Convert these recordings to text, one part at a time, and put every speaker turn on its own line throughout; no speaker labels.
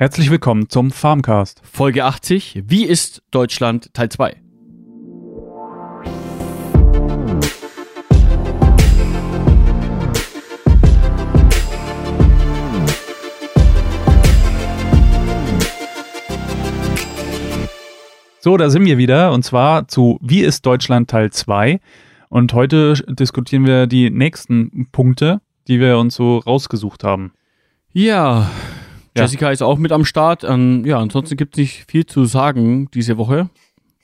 Herzlich willkommen zum Farmcast.
Folge 80. Wie ist Deutschland Teil 2?
So, da sind wir wieder und zwar zu Wie ist Deutschland Teil 2. Und heute diskutieren wir die nächsten Punkte, die wir uns so rausgesucht haben.
Ja, Jessica ist auch mit am Start. Ähm, ja, ansonsten gibt es nicht viel zu sagen diese Woche.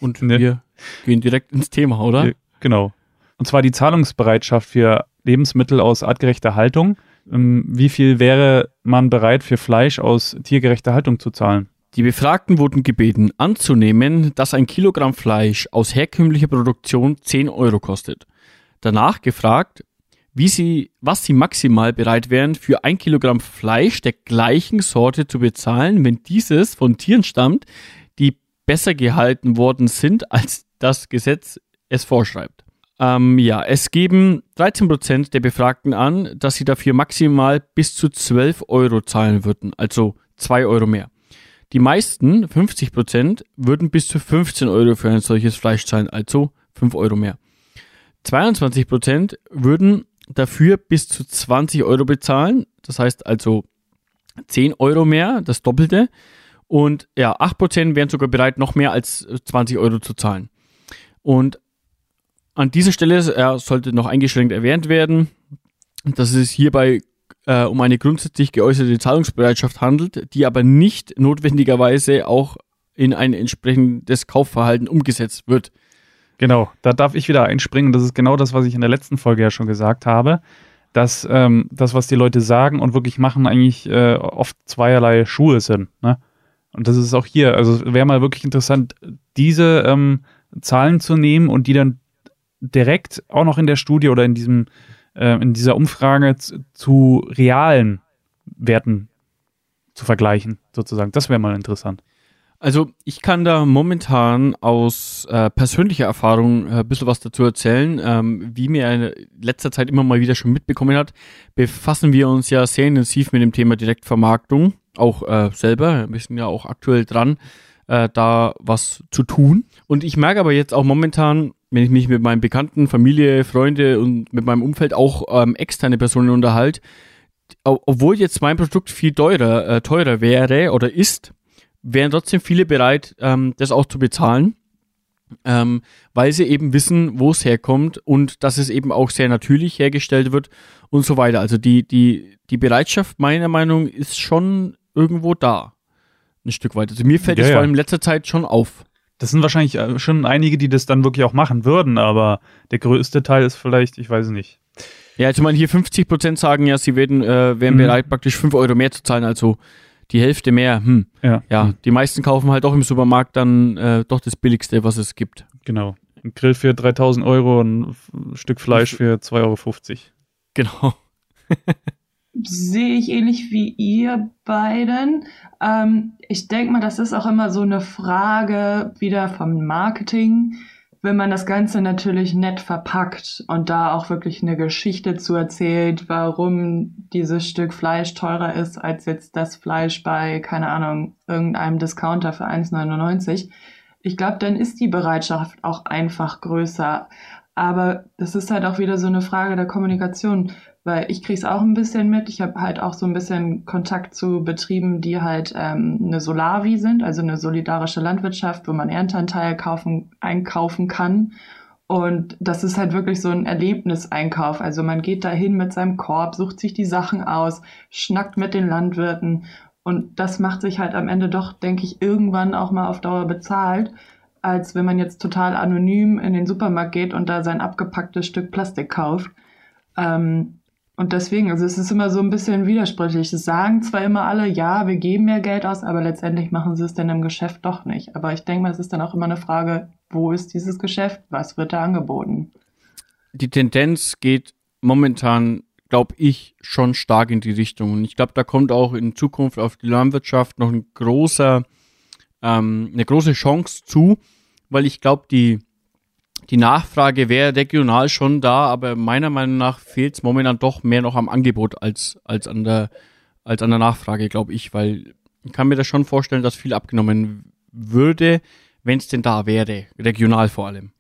Und
Nee.
wir gehen direkt ins Thema, oder?
Genau. Und zwar die Zahlungsbereitschaft für Lebensmittel aus artgerechter Haltung. Ähm, Wie viel wäre man bereit für Fleisch aus tiergerechter Haltung zu zahlen?
Die Befragten wurden gebeten, anzunehmen, dass ein Kilogramm Fleisch aus herkömmlicher Produktion 10 Euro kostet. Danach gefragt, wie sie, was sie maximal bereit wären, für ein Kilogramm Fleisch der gleichen Sorte zu bezahlen, wenn dieses von Tieren stammt, die besser gehalten worden sind, als das Gesetz es vorschreibt. Ähm, ja, es geben 13% der Befragten an, dass sie dafür maximal bis zu 12 Euro zahlen würden, also 2 Euro mehr. Die meisten, 50%, würden bis zu 15 Euro für ein solches Fleisch zahlen, also 5 Euro mehr. 22% würden dafür bis zu 20 Euro bezahlen, das heißt also 10 Euro mehr, das Doppelte. Und ja, 8% wären sogar bereit, noch mehr als 20 Euro zu zahlen. Und an dieser Stelle äh, sollte noch eingeschränkt erwähnt werden, dass es hierbei äh, um eine grundsätzlich geäußerte Zahlungsbereitschaft handelt, die aber nicht notwendigerweise auch in ein entsprechendes Kaufverhalten umgesetzt wird.
Genau, da darf ich wieder einspringen. Das ist genau das, was ich in der letzten Folge ja schon gesagt habe, dass ähm, das, was die Leute sagen und wirklich machen, eigentlich äh, oft zweierlei Schuhe sind. Ne? Und das ist auch hier. Also wäre mal wirklich interessant, diese ähm, Zahlen zu nehmen und die dann direkt auch noch in der Studie oder in diesem äh, in dieser Umfrage zu, zu realen Werten zu vergleichen, sozusagen. Das wäre mal interessant.
Also ich kann da momentan aus äh, persönlicher Erfahrung äh, ein bisschen was dazu erzählen. Ähm, wie mir in letzter Zeit immer mal wieder schon mitbekommen hat, befassen wir uns ja sehr intensiv mit dem Thema Direktvermarktung, auch äh, selber. Wir sind ja auch aktuell dran, äh, da was zu tun. Und ich merke aber jetzt auch momentan, wenn ich mich mit meinen Bekannten, Familie, Freunde und mit meinem Umfeld auch ähm, externe Personen unterhalte, ob- obwohl jetzt mein Produkt viel teurer, äh, teurer wäre oder ist, wären trotzdem viele bereit, ähm, das auch zu bezahlen, ähm, weil sie eben wissen, wo es herkommt und dass es eben auch sehr natürlich hergestellt wird und so weiter. Also die, die, die Bereitschaft meiner Meinung ist schon irgendwo da. Ein Stück weit. Also mir fällt
Ja,
es
ja.
vor allem in letzter Zeit schon auf.
Das sind wahrscheinlich äh, schon einige, die das dann wirklich auch machen würden, aber der größte Teil ist vielleicht, ich weiß nicht.
Ja, also ich meine, hier 50 Prozent sagen ja, sie werden, äh, wären
Mhm.
bereit, praktisch 5 Euro mehr zu zahlen, also die Hälfte mehr. Hm.
Ja,
Ja, die meisten kaufen halt doch im Supermarkt dann äh, doch das Billigste, was es gibt.
genau. Ein Grill für 3000 Euro, ein F- Stück Fleisch für 2,50 Euro.
Genau.
Sehe ich ähnlich wie ihr beiden. Ähm, ich denke mal, das ist auch immer so eine Frage wieder vom Marketing. Wenn man das Ganze natürlich nett verpackt und da auch wirklich eine Geschichte zu erzählt, warum dieses Stück Fleisch teurer ist als jetzt das Fleisch bei, keine Ahnung, irgendeinem Discounter für 1,99. Ich glaube, dann ist die Bereitschaft auch einfach größer. Aber das ist halt auch wieder so eine Frage der Kommunikation weil ich kriege es auch ein bisschen mit. Ich habe halt auch so ein bisschen Kontakt zu Betrieben, die halt ähm, eine Solavi sind, also eine solidarische Landwirtschaft, wo man Ernteanteil kaufen, einkaufen kann. Und das ist halt wirklich so ein Erlebniseinkauf. Also man geht dahin mit seinem Korb, sucht sich die Sachen aus, schnackt mit den Landwirten. Und das macht sich halt am Ende doch, denke ich, irgendwann auch mal auf Dauer bezahlt, als wenn man jetzt total anonym in den Supermarkt geht und da sein abgepacktes Stück Plastik kauft. Ähm, und deswegen, also es ist immer so ein bisschen widersprüchlich. Es sagen zwar immer alle, ja, wir geben mehr Geld aus, aber letztendlich machen sie es dann im Geschäft doch nicht. Aber ich denke mal, es ist dann auch immer eine Frage, wo ist dieses Geschäft? Was wird da angeboten?
Die Tendenz geht momentan, glaube ich, schon stark in die Richtung. Und ich glaube, da kommt auch in Zukunft auf die Landwirtschaft noch ein großer, ähm, eine große Chance zu, weil ich glaube, die, die Nachfrage wäre regional schon da, aber meiner Meinung nach fehlt es momentan doch mehr noch am Angebot als, als an der, als an der Nachfrage, glaube ich, weil Ich kann mir das schon vorstellen, dass viel abgenommen würde, wenn es denn da wäre, regional vor allem.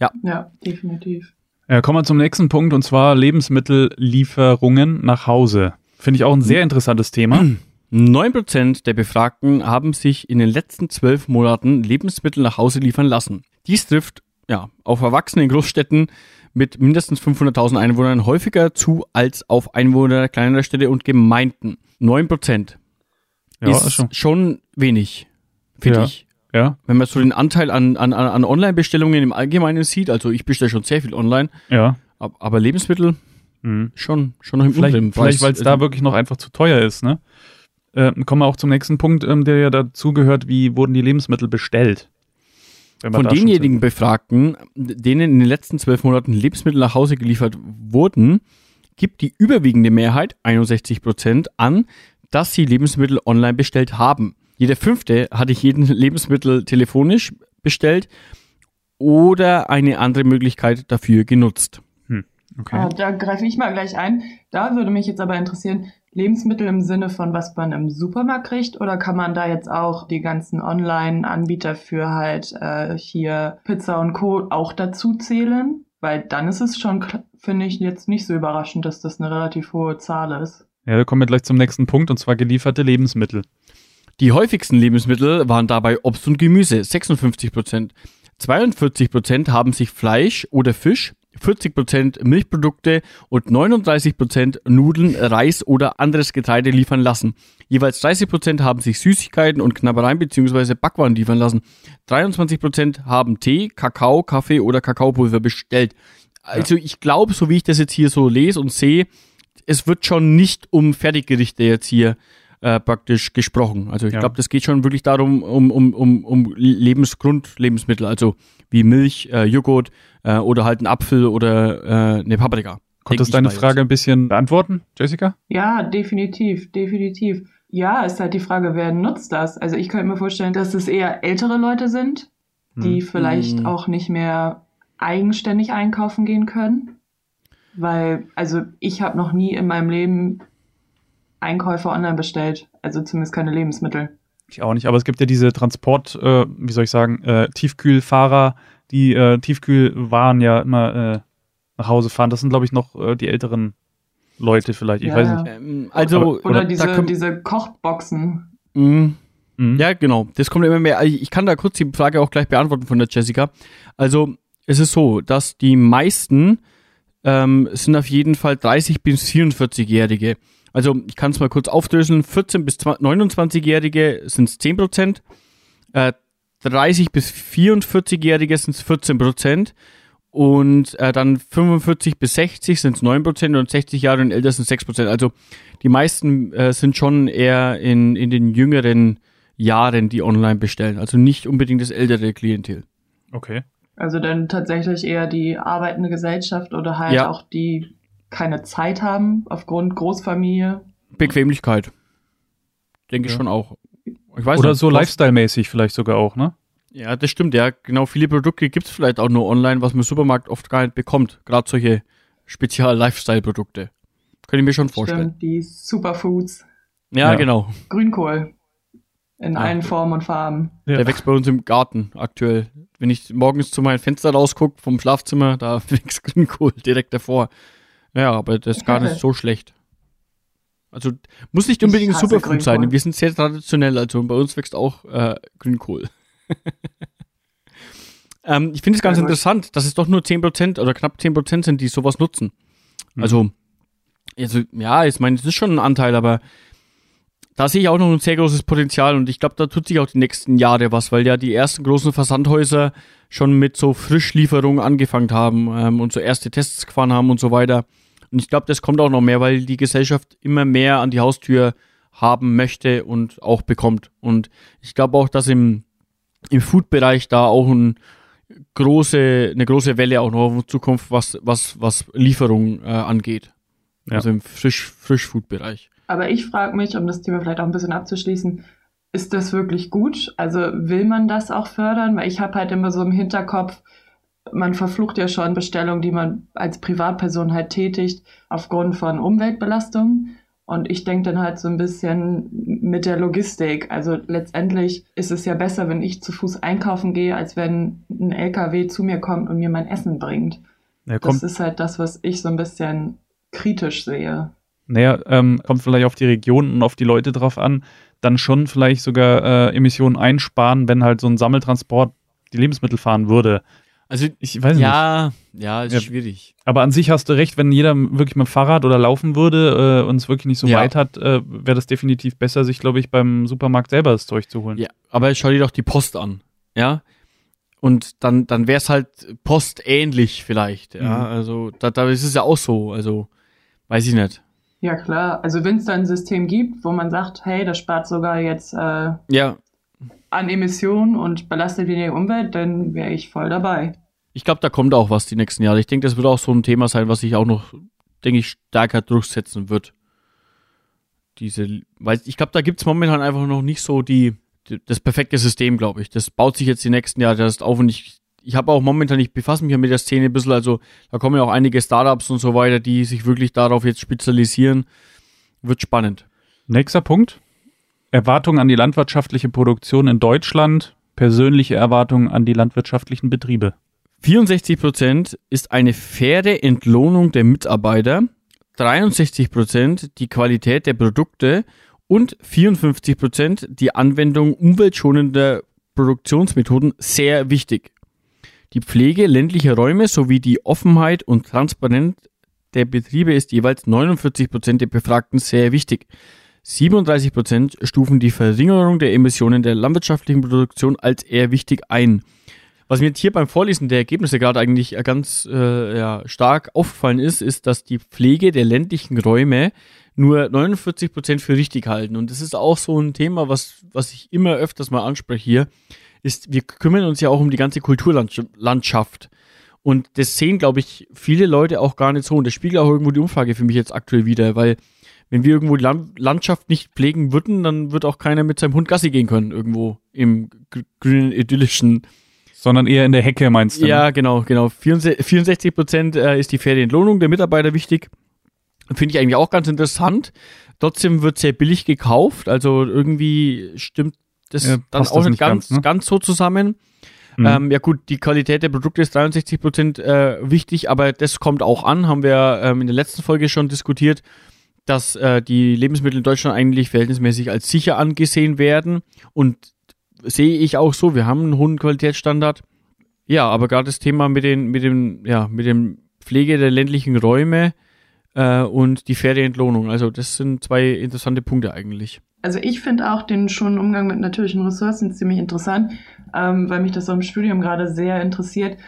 Ja, ja definitiv.
Ja, kommen wir zum nächsten Punkt und zwar Lebensmittellieferungen nach Hause. Finde ich auch ein sehr interessantes Thema.
9% der Befragten haben sich in den letzten zwölf Monaten Lebensmittel nach Hause liefern lassen. Dies trifft ja, auf Erwachsene in Großstädten mit mindestens 500.000 Einwohnern häufiger zu als auf Einwohner kleinerer Städte und Gemeinden. 9% ja, ist schon, schon wenig, finde
ja.
ich.
Ja.
Wenn man so den Anteil an, an, an Online-Bestellungen im Allgemeinen sieht, also ich bestelle schon sehr viel online,
ja.
aber Lebensmittel
mhm.
schon, schon noch im
Vielleicht, vielleicht weil es da wirklich noch einfach zu teuer ist, ne? Äh, kommen wir auch zum nächsten Punkt, ähm, der ja dazu gehört, wie wurden die Lebensmittel bestellt?
Von denjenigen Befragten, denen in den letzten zwölf Monaten Lebensmittel nach Hause geliefert wurden, gibt die überwiegende Mehrheit, 61 Prozent, an, dass sie Lebensmittel online bestellt haben. Jeder fünfte hatte jeden Lebensmittel telefonisch bestellt oder eine andere Möglichkeit dafür genutzt.
Hm, okay.
Ah, da greife ich mal gleich ein. Da würde mich jetzt aber interessieren, Lebensmittel im Sinne von, was man im Supermarkt kriegt? Oder kann man da jetzt auch die ganzen Online-Anbieter für halt äh, hier Pizza und Co. auch dazu zählen? Weil dann ist es schon, finde ich, jetzt nicht so überraschend, dass das eine relativ hohe Zahl ist.
Ja, wir kommen gleich zum nächsten Punkt, und zwar gelieferte Lebensmittel.
Die häufigsten Lebensmittel waren dabei Obst und Gemüse, 56 Prozent. 42 Prozent haben sich Fleisch oder Fisch 40% Milchprodukte und 39% Nudeln, Reis oder anderes Getreide liefern lassen. Jeweils 30% haben sich Süßigkeiten und Knabbereien bzw. Backwaren liefern lassen. 23% haben Tee, Kakao, Kaffee oder Kakaopulver bestellt. Also ja. ich glaube, so wie ich das jetzt hier so lese und sehe, es wird schon nicht um Fertiggerichte jetzt hier äh, praktisch gesprochen. Also ich ja. glaube, das geht schon wirklich darum, um, um, um, um Lebensgrundlebensmittel, also wie Milch, äh, Joghurt äh, oder halt ein Apfel oder äh, eine Paprika.
Konntest du deine Frage ein bisschen beantworten, Jessica?
Ja, definitiv, definitiv. Ja, ist halt die Frage, wer nutzt das? Also ich könnte mir vorstellen, dass es eher ältere Leute sind, die hm. vielleicht hm. auch nicht mehr eigenständig einkaufen gehen können. Weil, also ich habe noch nie in meinem Leben Einkäufe online bestellt. Also zumindest keine Lebensmittel.
Ich auch nicht, aber es gibt ja diese Transport, äh, wie soll ich sagen, äh, Tiefkühlfahrer, die äh, Tiefkühlwaren ja immer äh, nach Hause fahren. Das sind, glaube ich, noch äh, die älteren Leute vielleicht. Ich ja. weiß nicht.
Ähm, also,
aber, oder, oder diese, diese Kochboxen.
Mhm. Mhm. Ja, genau. Das kommt immer mehr. Ich kann da kurz die Frage auch gleich beantworten von der Jessica. Also, es ist so, dass die meisten ähm, sind auf jeden Fall 30 bis 44-Jährige. Also ich kann es mal kurz aufdröseln. 14 bis 29-Jährige sind es 10 Prozent. Äh, 30 bis 44-Jährige sind es 14 Prozent. Und äh, dann 45 bis 60 sind es 9 Prozent und 60 Jahre und älter sind 6 Prozent. Also die meisten äh, sind schon eher in, in den jüngeren Jahren, die online bestellen. Also nicht unbedingt das ältere Klientel.
Okay.
Also dann tatsächlich eher die arbeitende Gesellschaft oder halt ja. auch die keine Zeit haben aufgrund Großfamilie.
Bequemlichkeit. Denke ja. ich schon auch.
Ich weiß Oder nicht, so Lifestyle-mäßig vielleicht sogar auch, ne?
Ja, das stimmt, ja. Genau, viele Produkte gibt es vielleicht auch nur online, was man im Supermarkt oft gar nicht bekommt. Gerade solche Spezial-Lifestyle-Produkte. Könnte ich mir schon vorstellen.
Stimmt, die Superfoods.
Ja, ja. genau.
Grünkohl. In ja. allen Formen und Farben.
Ja. Der wächst bei uns im Garten aktuell. Wenn ich morgens zu meinem Fenster rausgucke vom Schlafzimmer, da wächst Grünkohl direkt davor. Ja, aber das ist gar nicht so schlecht. Also muss nicht unbedingt ein Superfood sein. Wir sind sehr traditionell, also bei uns wächst auch äh, Grünkohl. ähm, ich finde es ganz ja, interessant, dass es doch nur 10% oder knapp 10% sind, die sowas nutzen. Mhm. Also, also, ja, ich meine, es ist schon ein Anteil, aber da sehe ich auch noch ein sehr großes Potenzial und ich glaube, da tut sich auch die nächsten Jahre was, weil ja die ersten großen Versandhäuser schon mit so Frischlieferungen angefangen haben ähm, und so erste Tests gefahren haben und so weiter. Und ich glaube, das kommt auch noch mehr, weil die Gesellschaft immer mehr an die Haustür haben möchte und auch bekommt. Und ich glaube auch, dass im, im Food-Bereich da auch ein große, eine große Welle auch noch in Zukunft, was, was, was Lieferung äh, angeht. Ja. Also im Frisch, Frisch-Food-Bereich.
Aber ich frage mich, um das Thema vielleicht auch ein bisschen abzuschließen, ist das wirklich gut? Also will man das auch fördern? Weil ich habe halt immer so im Hinterkopf, man verflucht ja schon Bestellungen, die man als Privatperson halt tätigt, aufgrund von Umweltbelastung. Und ich denke dann halt so ein bisschen mit der Logistik. Also letztendlich ist es ja besser, wenn ich zu Fuß einkaufen gehe, als wenn ein LKW zu mir kommt und mir mein Essen bringt. Ja, das ist halt das, was ich so ein bisschen kritisch sehe.
Naja, ähm, kommt vielleicht auf die Region und auf die Leute drauf an, dann schon vielleicht sogar äh, Emissionen einsparen, wenn halt so ein Sammeltransport die Lebensmittel fahren würde.
Also ich weiß ja, nicht. Ja, ist ja, schwierig.
Aber an sich hast du recht, wenn jeder wirklich mit dem Fahrrad oder laufen würde äh, und es wirklich nicht so ja. weit hat, äh, wäre das definitiv besser, sich, glaube ich, beim Supermarkt selber das Zeug zu holen.
Ja, aber schau dir doch die Post an. Ja. Und dann, dann wäre es halt postähnlich vielleicht. Ja. Mhm. Also da, da ist es ja auch so. Also weiß ich nicht.
Ja, klar. Also wenn es da ein System gibt, wo man sagt, hey, das spart sogar jetzt äh,
ja.
An Emissionen und belastet weniger die Umwelt, dann wäre ich voll dabei.
Ich glaube, da kommt auch was die nächsten Jahre. Ich denke, das wird auch so ein Thema sein, was sich auch noch, denke ich, stärker durchsetzen wird. Diese, weil ich glaube, da gibt es momentan einfach noch nicht so die, die das perfekte System, glaube ich. Das baut sich jetzt die nächsten Jahre erst auf und ich, ich habe auch momentan, ich befasse mich ja mit der Szene ein bisschen, also da kommen ja auch einige Startups und so weiter, die sich wirklich darauf jetzt spezialisieren. Wird spannend.
Nächster Punkt. Erwartungen an die landwirtschaftliche Produktion in Deutschland, persönliche Erwartungen an die landwirtschaftlichen Betriebe.
64 Prozent ist eine faire Entlohnung der Mitarbeiter, 63 Prozent die Qualität der Produkte und 54 Prozent die Anwendung umweltschonender Produktionsmethoden sehr wichtig. Die Pflege ländlicher Räume sowie die Offenheit und Transparenz der Betriebe ist jeweils 49 Prozent der Befragten sehr wichtig. 37 Prozent stufen die Verringerung der Emissionen der landwirtschaftlichen Produktion als eher wichtig ein. Was mir jetzt hier beim Vorlesen der Ergebnisse gerade eigentlich ganz äh, ja, stark aufgefallen ist, ist, dass die Pflege der ländlichen Räume nur 49 Prozent für richtig halten. Und das ist auch so ein Thema, was, was ich immer öfters mal anspreche hier, ist, wir kümmern uns ja auch um die ganze Kulturlandschaft. Und das sehen, glaube ich, viele Leute auch gar nicht so. Und das spiegelt auch irgendwo die Umfrage für mich jetzt aktuell wieder, weil wenn wir irgendwo die Landschaft nicht pflegen würden, dann wird auch keiner mit seinem Hund Gassi gehen können, irgendwo im grünen, idyllischen
sondern eher in der Hecke, meinst du?
Ja, ne? genau, genau. 64 Prozent äh, ist die faire Entlohnung der Mitarbeiter wichtig. Finde ich eigentlich auch ganz interessant. Trotzdem wird sehr billig gekauft. Also irgendwie stimmt das ja, dann auch nicht ganz, ganz, ne? ganz so zusammen. Mhm. Ähm, ja gut, die Qualität der Produkte ist 63 Prozent äh, wichtig, aber das kommt auch an, haben wir ähm, in der letzten Folge schon diskutiert, dass äh, die Lebensmittel in Deutschland eigentlich verhältnismäßig als sicher angesehen werden und sehe ich auch so. Wir haben einen hohen Qualitätsstandard. Ja, aber gerade das Thema mit den, mit dem, ja, mit dem Pflege der ländlichen Räume äh, und die faire Entlohnung. Also das sind zwei interessante Punkte eigentlich.
Also ich finde auch den schon Umgang mit natürlichen Ressourcen ziemlich interessant, ähm, weil mich das auch im Studium gerade sehr interessiert.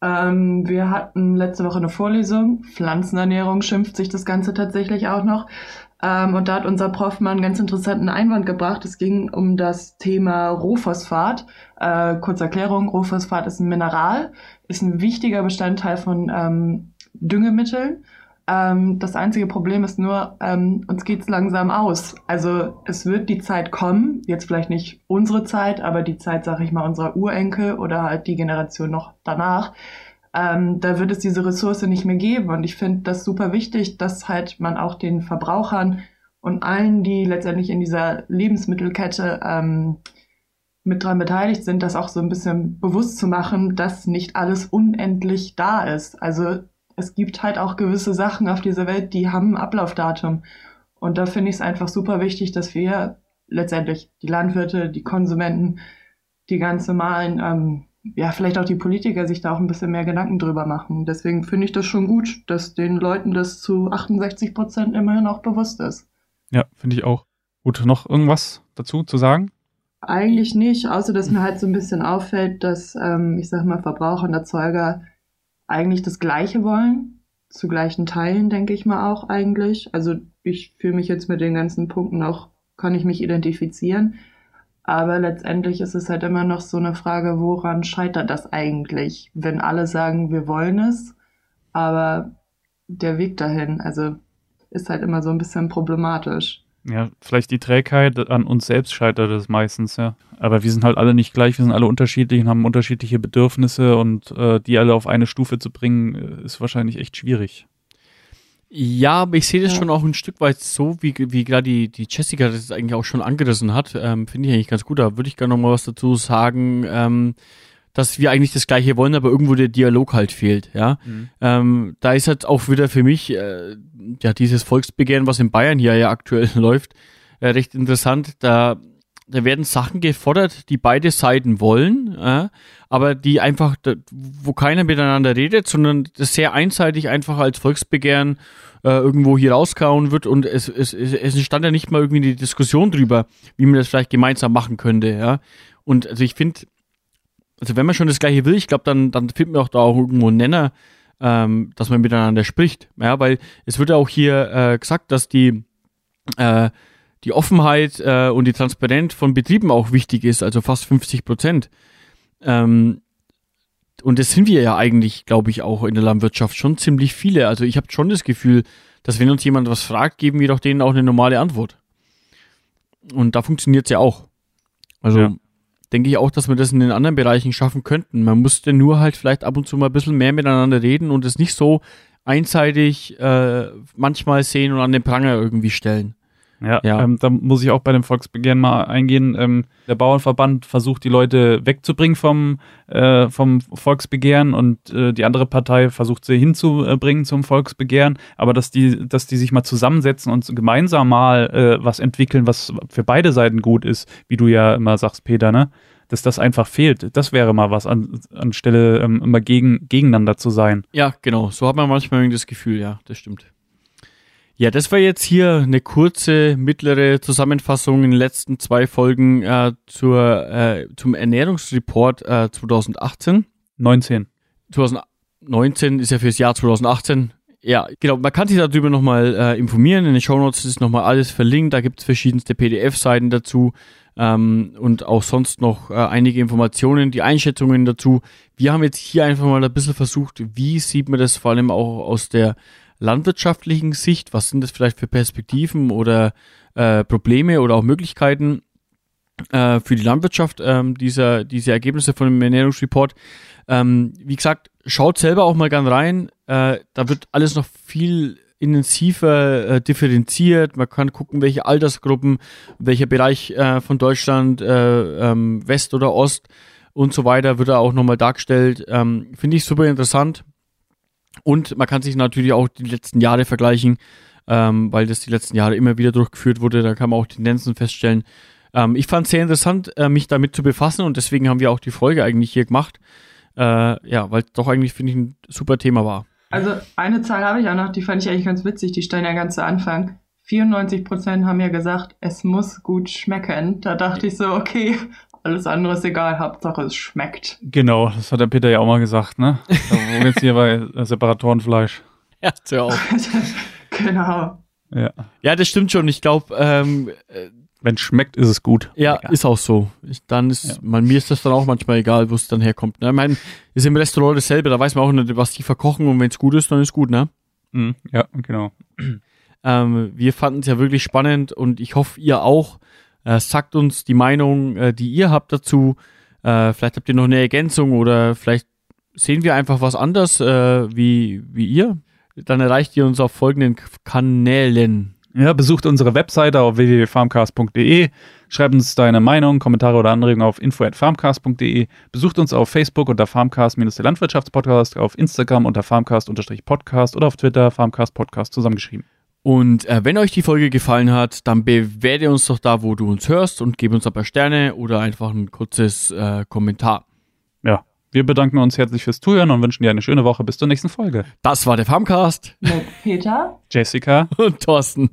Ähm, wir hatten letzte Woche eine Vorlesung, Pflanzenernährung schimpft sich das Ganze tatsächlich auch noch. Ähm, und da hat unser Prof mal einen ganz interessanten Einwand gebracht. Es ging um das Thema Rohphosphat. Äh, kurze Erklärung, Rohphosphat ist ein Mineral, ist ein wichtiger Bestandteil von ähm, Düngemitteln. Ähm, das einzige Problem ist nur, ähm, uns geht's langsam aus. Also es wird die Zeit kommen, jetzt vielleicht nicht unsere Zeit, aber die Zeit, sag ich mal, unserer Urenkel oder halt die Generation noch danach, ähm, da wird es diese Ressource nicht mehr geben. Und ich finde das super wichtig, dass halt man auch den Verbrauchern und allen, die letztendlich in dieser Lebensmittelkette ähm, mit dran beteiligt sind, das auch so ein bisschen bewusst zu machen, dass nicht alles unendlich da ist. Also es gibt halt auch gewisse Sachen auf dieser Welt, die haben ein Ablaufdatum. Und da finde ich es einfach super wichtig, dass wir letztendlich die Landwirte, die Konsumenten, die ganz normalen ähm, ja, vielleicht auch die Politiker sich da auch ein bisschen mehr Gedanken drüber machen. Deswegen finde ich das schon gut, dass den Leuten das zu 68 Prozent immerhin auch bewusst ist.
Ja, finde ich auch. Gut, noch irgendwas dazu zu sagen?
Eigentlich nicht, außer dass mir halt so ein bisschen auffällt, dass, ähm, ich sag mal, Verbraucher und Erzeuger eigentlich das Gleiche wollen. Zu gleichen Teilen, denke ich mal auch eigentlich. Also ich fühle mich jetzt mit den ganzen Punkten auch, kann ich mich identifizieren. Aber letztendlich ist es halt immer noch so eine Frage, woran scheitert das eigentlich? Wenn alle sagen, wir wollen es, aber der Weg dahin, also ist halt immer so ein bisschen problematisch.
Ja, vielleicht die Trägheit an uns selbst scheitert es meistens, ja. Aber wir sind halt alle nicht gleich, wir sind alle unterschiedlich und haben unterschiedliche Bedürfnisse und äh, die alle auf eine Stufe zu bringen, äh, ist wahrscheinlich echt schwierig.
Ja, aber ich sehe das
Ja.
schon auch ein Stück weit so, wie, wie gerade die, die Jessica das eigentlich auch schon angerissen hat. Ähm, Finde ich eigentlich ganz gut. Da würde ich gerne noch mal was dazu sagen, ähm, dass wir eigentlich das Gleiche wollen, aber irgendwo der Dialog halt fehlt. Ja, ähm, da ist halt auch wieder für mich äh, ja dieses Volksbegehren, was in Bayern hier ja aktuell läuft, äh, recht interessant. Da da werden Sachen gefordert, die beide Seiten wollen, äh, aber die einfach, da- wo keiner miteinander redet, sondern das sehr einseitig einfach als Volksbegehren äh, irgendwo hier rauskauen wird und es, es, es, es entstand ja nicht mal irgendwie die Diskussion drüber, wie man das vielleicht gemeinsam machen könnte, ja. Und also ich finde, also wenn man schon das Gleiche will, ich glaube, dann, dann findet man auch da auch irgendwo einen Nenner, ähm, dass man miteinander spricht, ja, weil es wird ja auch hier äh, gesagt, dass die äh, die Offenheit äh, und die Transparenz von Betrieben auch wichtig ist, also fast 50 Prozent. Ähm, und das sind wir ja eigentlich, glaube ich, auch in der Landwirtschaft schon ziemlich viele. Also ich habe schon das Gefühl, dass wenn uns jemand was fragt, geben wir doch denen auch eine normale Antwort. Und da funktioniert es ja auch. Also
Ja.
Denke ich auch, dass wir das in den anderen Bereichen schaffen könnten. Man müsste nur halt vielleicht ab und zu mal ein bisschen mehr miteinander reden und es nicht so einseitig äh, manchmal sehen und an den Pranger irgendwie stellen.
Ja,
Ja.
Ähm, da muss ich auch bei dem Volksbegehren mal eingehen. Ähm, der Bauernverband versucht, die Leute wegzubringen vom, äh, vom Volksbegehren und äh, die andere Partei versucht, sie hinzubringen zum Volksbegehren. Aber dass die, dass die sich mal zusammensetzen und gemeinsam mal äh, was entwickeln, was für beide Seiten gut ist, wie du ja immer sagst, Peter, ne? Dass das einfach fehlt. Das wäre mal was an, anstelle ähm, immer gegen, gegeneinander zu sein.
Ja, genau. So hat man manchmal irgendwie das Gefühl, ja, das stimmt. Ja, das war jetzt hier eine kurze, mittlere Zusammenfassung in den letzten zwei Folgen äh, zur, äh, zum Ernährungsreport äh, 2018.
19.
2019 ist ja fürs Jahr 2018. Ja, genau. Man kann sich darüber nochmal äh, informieren. In den Shownotes ist nochmal alles verlinkt. Da gibt es verschiedenste PDF-Seiten dazu ähm, und auch sonst noch äh, einige Informationen, die Einschätzungen dazu. Wir haben jetzt hier einfach mal ein bisschen versucht, wie sieht man das vor allem auch aus der landwirtschaftlichen Sicht? Was sind das vielleicht für Perspektiven oder äh, Probleme oder auch Möglichkeiten äh, für die Landwirtschaft, ähm, dieser, diese Ergebnisse von dem Ernährungsreport? Ähm, wie gesagt, schaut selber auch mal gern rein. Äh, da wird alles noch viel intensiver äh, differenziert. Man kann gucken, welche Altersgruppen, welcher Bereich äh, von Deutschland, äh, ähm, West oder Ost und so weiter, wird da auch nochmal dargestellt. Ähm, Finde ich super interessant. Und man kann sich natürlich auch die letzten Jahre vergleichen, ähm, weil das die letzten Jahre immer wieder durchgeführt wurde. Da kann man auch Tendenzen feststellen. Ähm, ich fand es sehr interessant, äh, mich damit zu befassen und deswegen haben wir auch die Folge eigentlich hier gemacht. Äh, ja, weil es doch eigentlich, finde ich, ein super Thema war.
Also eine Zahl habe ich auch noch, die fand ich eigentlich ganz witzig, die stand ja ganz zu Anfang. 94% haben ja gesagt, es muss gut schmecken. Da dachte ich so, okay, alles andere ist egal, Hauptsache es schmeckt.
Genau, das hat der Peter ja auch mal gesagt, ne? Wo wir jetzt hier bei Separatorenfleisch.
Ja, hör auf.
genau.
Ja.
Ja, das stimmt schon. Ich glaube, ähm, äh,
Wenn es schmeckt, ist es gut.
ja,
Egal.
ist auch so. Ich, dann ist,
Ja.
man, mir ist das dann auch manchmal egal, wo es dann herkommt. Ne? Ich meine, ist im Restaurant dasselbe, da weiß man auch nicht, was die verkochen und wenn es gut ist, dann ist gut, ne?
Mhm, ja, genau.
Ähm, wir fanden es ja wirklich spannend und ich hoffe, ihr auch. Äh, sagt uns die Meinung, äh, die ihr habt dazu. Äh, vielleicht habt ihr noch eine Ergänzung oder vielleicht sehen wir einfach was anders äh, wie, wie ihr. Dann erreicht ihr uns auf folgenden Kanälen.
Ja, besucht unsere Webseite auf www.farmcast.de, schreibt uns deine Meinung, Kommentare oder Anregungen auf info@farmcast.de, besucht uns auf Facebook unter Farmcast-der Landwirtschaftspodcast, auf Instagram unter Farmcast-podcast oder auf Twitter Farmcast Podcast zusammengeschrieben.
Und äh, wenn euch die Folge gefallen hat, dann bewerte uns doch da, wo du uns hörst und gib uns ein paar Sterne oder einfach ein kurzes äh, Kommentar.
Ja, wir bedanken uns herzlich fürs Zuhören und wünschen dir eine schöne Woche. Bis zur nächsten Folge.
Das war der Farmcast
Mit Peter?
Jessica.
und Thorsten.